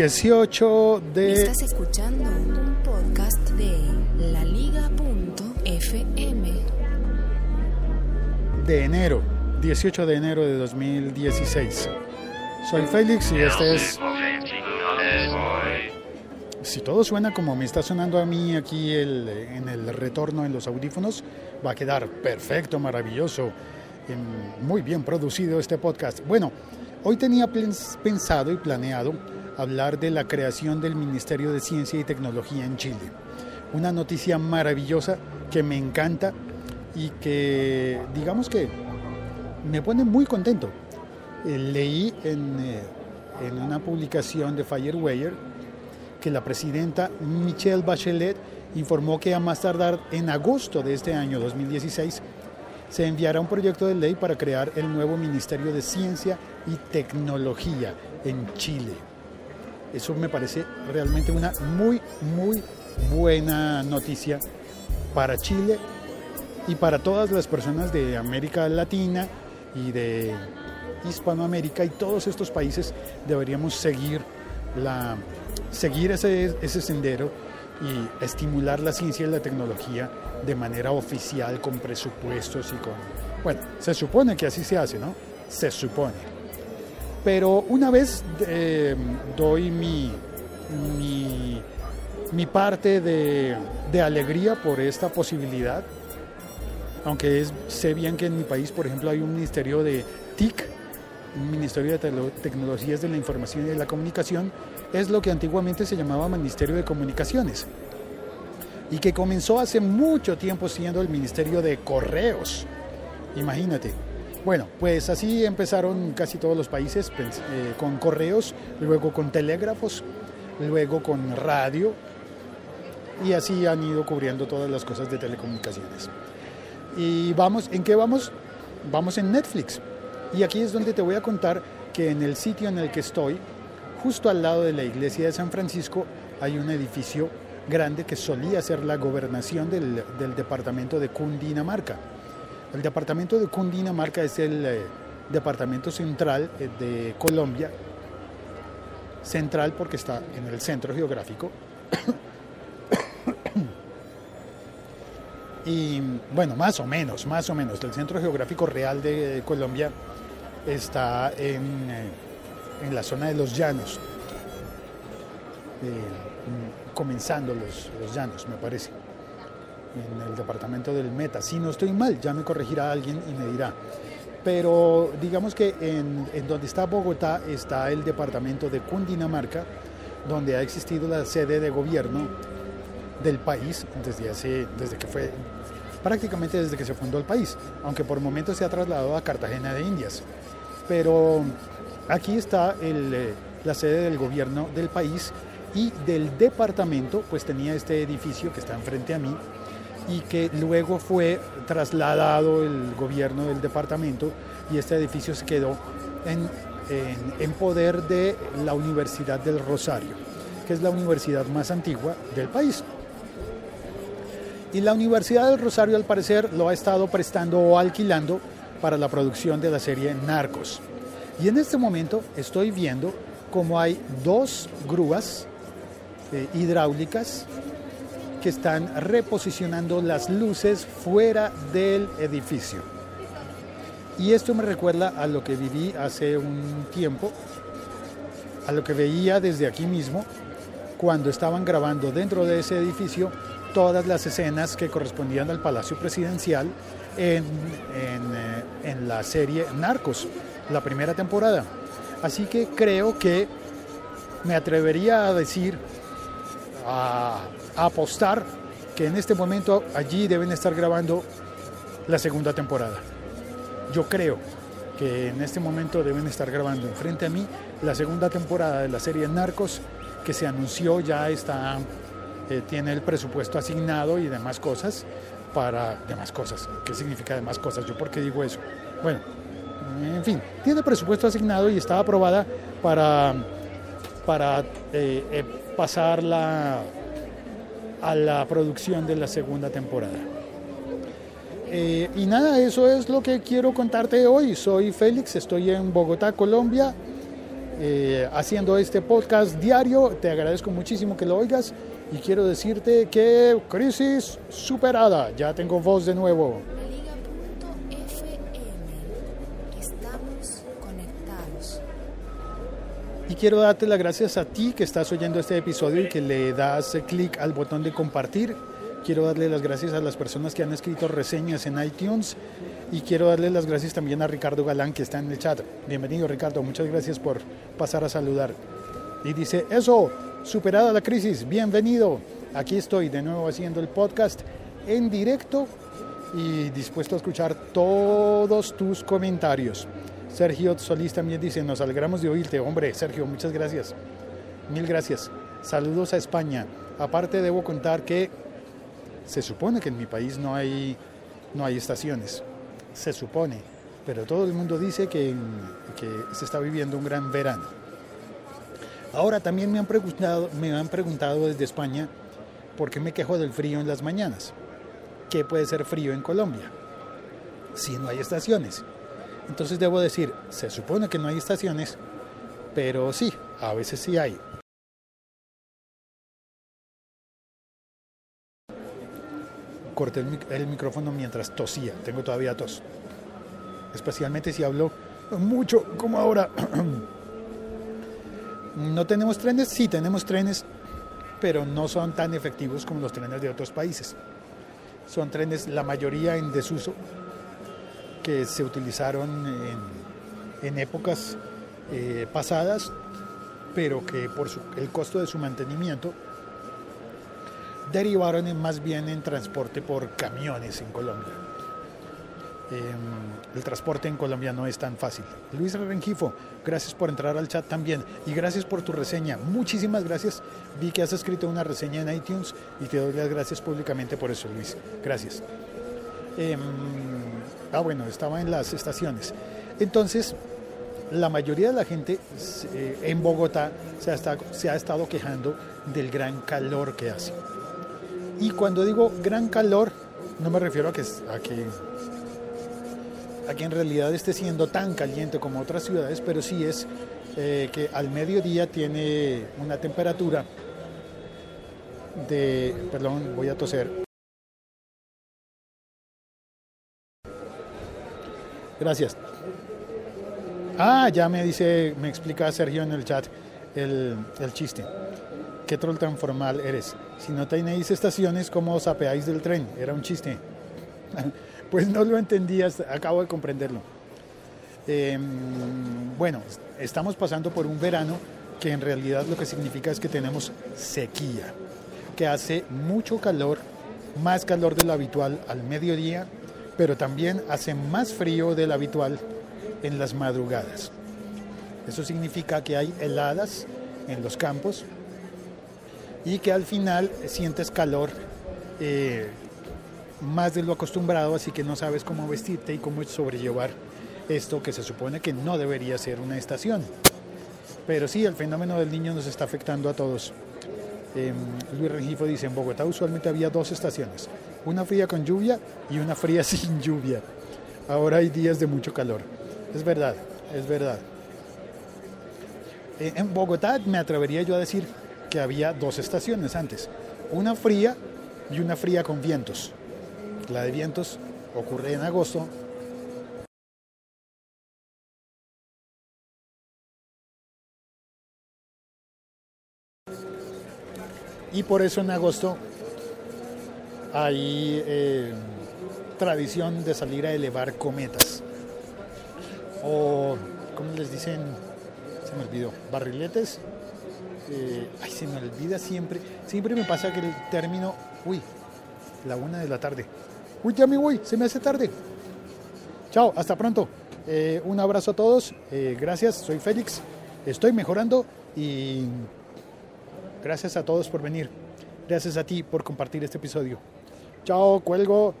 18 de... Estás escuchando un podcast de laliga.fm. de enero, 18 de enero de 2016. Soy Félix y este es... Si todo suena como me está sonando a mí aquí el- en el retorno en los audífonos, va a quedar perfecto, maravilloso, em, muy bien producido este podcast. Bueno, hoy tenía pens- pensado y planeado hablar de la creación del Ministerio de Ciencia y Tecnología en Chile. Una noticia maravillosa que me encanta y que digamos que me pone muy contento. Eh, leí en, eh, en una publicación de Firewire que la presidenta Michelle Bachelet informó que a más tardar en agosto de este año 2016 se enviará un proyecto de ley para crear el nuevo Ministerio de Ciencia y Tecnología en Chile. Eso me parece realmente una muy, muy buena noticia para Chile y para todas las personas de América Latina y de Hispanoamérica y todos estos países deberíamos seguir, la, seguir ese, ese sendero y estimular la ciencia y la tecnología de manera oficial con presupuestos y con... Bueno, se supone que así se hace, ¿no? Se supone. Pero una vez eh, doy mi, mi, parte de, alegría por esta posibilidad, aunque sé bien que en mi país, por ejemplo, hay un ministerio de TIC, un Ministerio de Tecnologías de la Información y de la Comunicación, es lo que antiguamente se llamaba Ministerio de Comunicaciones y que comenzó hace mucho tiempo siendo el Ministerio de Correos. Imagínate. Bueno, pues así empezaron casi todos los países pens- eh, con correos, luego con telégrafos, luego con radio y así han ido cubriendo todas las cosas de telecomunicaciones. Y vamos, ¿en qué vamos? Vamos en Netflix. Y aquí es donde te voy a contar que en el sitio en el que estoy, justo al lado de la iglesia de San Francisco, hay un edificio grande que solía ser la gobernación del departamento de Cundinamarca. El departamento de Cundinamarca es el eh, departamento central eh, de Colombia, central porque está en el centro geográfico. Y bueno, más o menos, más o menos. El centro geográfico real de Colombia está en, eh, en la zona de los llanos, mm, comenzando los llanos, me parece, en el departamento del Meta. Si no estoy mal, ya me corregirá alguien y me dirá. Pero digamos que en, donde está Bogotá está el departamento de Cundinamarca, donde ha existido la sede de gobierno del país desde hace desde que fue prácticamente desde que se fundó el país, aunque por momentos se ha trasladado a Cartagena de Indias. Pero aquí está eh, la sede del gobierno del país y del departamento, pues tenía este edificio que está enfrente a mí y que luego fue trasladado el gobierno del departamento y este edificio se quedó en, en- poder de la Universidad del Rosario, que es la universidad más antigua del país. Y la Universidad del Rosario al parecer lo ha estado prestando o alquilando para la producción de la serie Narcos. Y en este momento estoy viendo como hay dos grúas eh, hidráulicas están reposicionando las luces fuera del edificio. Y esto me recuerda a lo que viví hace un tiempo, a lo que veía desde aquí mismo, cuando estaban grabando dentro de ese edificio todas las escenas que correspondían al Palacio Presidencial en, en, eh, en la serie Narcos, la primera temporada. Así que creo que me atrevería a decir, a, a apostar, que en este momento allí deben estar grabando la segunda temporada. Yo creo que en este momento deben estar grabando enfrente a mí la segunda temporada de la serie Narcos que se anunció, ya está, eh, tiene el presupuesto asignado y demás cosas para demás cosas. ¿Qué significa demás cosas? ¿Yo por qué digo eso? Bueno, en fin, tiene presupuesto asignado y está aprobada para, para eh, eh, pasarla a la producción de la segunda temporada. Eh, y nada, eso es lo que quiero contarte hoy. Soy Félix, estoy en Bogotá, Colombia. eh, haciendo este podcast diario. Te agradezco muchísimo que lo oigas y quiero decirte que crisis superada. Ya tengo voz de nuevo. Quiero darte las gracias a ti que estás oyendo este episodio y que le das clic al botón de compartir. Quiero darle las gracias a las personas que han escrito reseñas en iTunes y quiero darle las gracias también a Ricardo Galán que está en el chat. Bienvenido Ricardo, muchas gracias por pasar a saludar. Y dice, eso, superada la crisis, bienvenido. Aquí estoy de nuevo haciendo el podcast en directo y dispuesto a escuchar todos tus comentarios. Sergio Solís también dice, nos alegramos de oírte. Hombre, Sergio, muchas gracias. Mil gracias. Saludos a España. Aparte debo contar que se supone que en mi país no hay, no hay estaciones. Se supone. Pero todo el mundo dice que, que se está viviendo un gran verano. Ahora también me han preguntado, me han preguntado desde España por qué me quejo del frío en las mañanas. ¿Qué puede ser frío en Colombia? Si no hay estaciones. Entonces debo decir, se supone que no hay estaciones, pero sí, a veces sí hay. Corté el, el micrófono mientras tosía, tengo todavía tos. Especialmente si hablo mucho, como ahora. ¿No tenemos trenes? Sí, tenemos trenes, pero no son tan efectivos como los trenes de otros países. Son trenes, la mayoría en desuso, que se utilizaron en, en épocas eh, pasadas, pero que por su- el costo de su mantenimiento derivaron más bien en transporte por camiones en Colombia. Eh, el transporte en Colombia no es tan fácil. Luis Rengifo, gracias por entrar al chat también y gracias por tu reseña. Muchísimas gracias. Vi que has escrito una reseña en iTunes y te doy las gracias públicamente por eso, Luis. Gracias. Eh, ah, bueno, estaba en las estaciones. Entonces, la mayoría de la gente eh, en Bogotá se ha, estado, se ha estado quejando del gran calor que hace. Y cuando digo gran calor, no me refiero a que, a que, a que en realidad esté siendo tan caliente como otras ciudades, pero sí es eh, que al mediodía tiene una temperatura de, perdón, voy a toser. Gracias. Ah, ya me dice, me explica Sergio en el chat el, el chiste. ¿Qué troll tan formal eres? Si no tenéis estaciones, ¿cómo os apeáis del tren? Era un chiste. pues no lo entendí, hasta- acabo de comprenderlo. Eh, bueno, estamos pasando por un verano que en realidad lo que significa es que tenemos sequía, que hace mucho calor, más calor de lo habitual al mediodía, pero también hace más frío de lo habitual en las madrugadas. Eso significa que hay heladas en los campos y que al final sientes calor eh, más de lo acostumbrado, así que no sabes cómo vestirte y cómo sobrellevar esto que se supone que no debería ser una estación. Pero sí, el fenómeno del niño nos está afectando a todos. Eh, Luis Rengifo dice, en Bogotá usualmente había dos estaciones, una fría con lluvia y una fría sin lluvia. Ahora hay días de mucho calor. Es verdad, es verdad. Eh, en Bogotá me atrevería yo a decir que había dos estaciones antes, una fría y una fría con vientos. La de vientos ocurre en agosto. Y por eso en agosto hay eh, tradición de salir a elevar cometas. O, ¿cómo les dicen? Se me olvidó. Barriletes. Eh, ay, se me olvida siempre. Siempre me pasa que el término. Uy, la una de la tarde. Uy, ya me voy, se me hace tarde. Chao, hasta pronto. Eh, un abrazo a todos. Gracias, soy Félix. Estoy mejorando y gracias a todos por venir. Gracias a ti por compartir este episodio. Chao, cuelgo.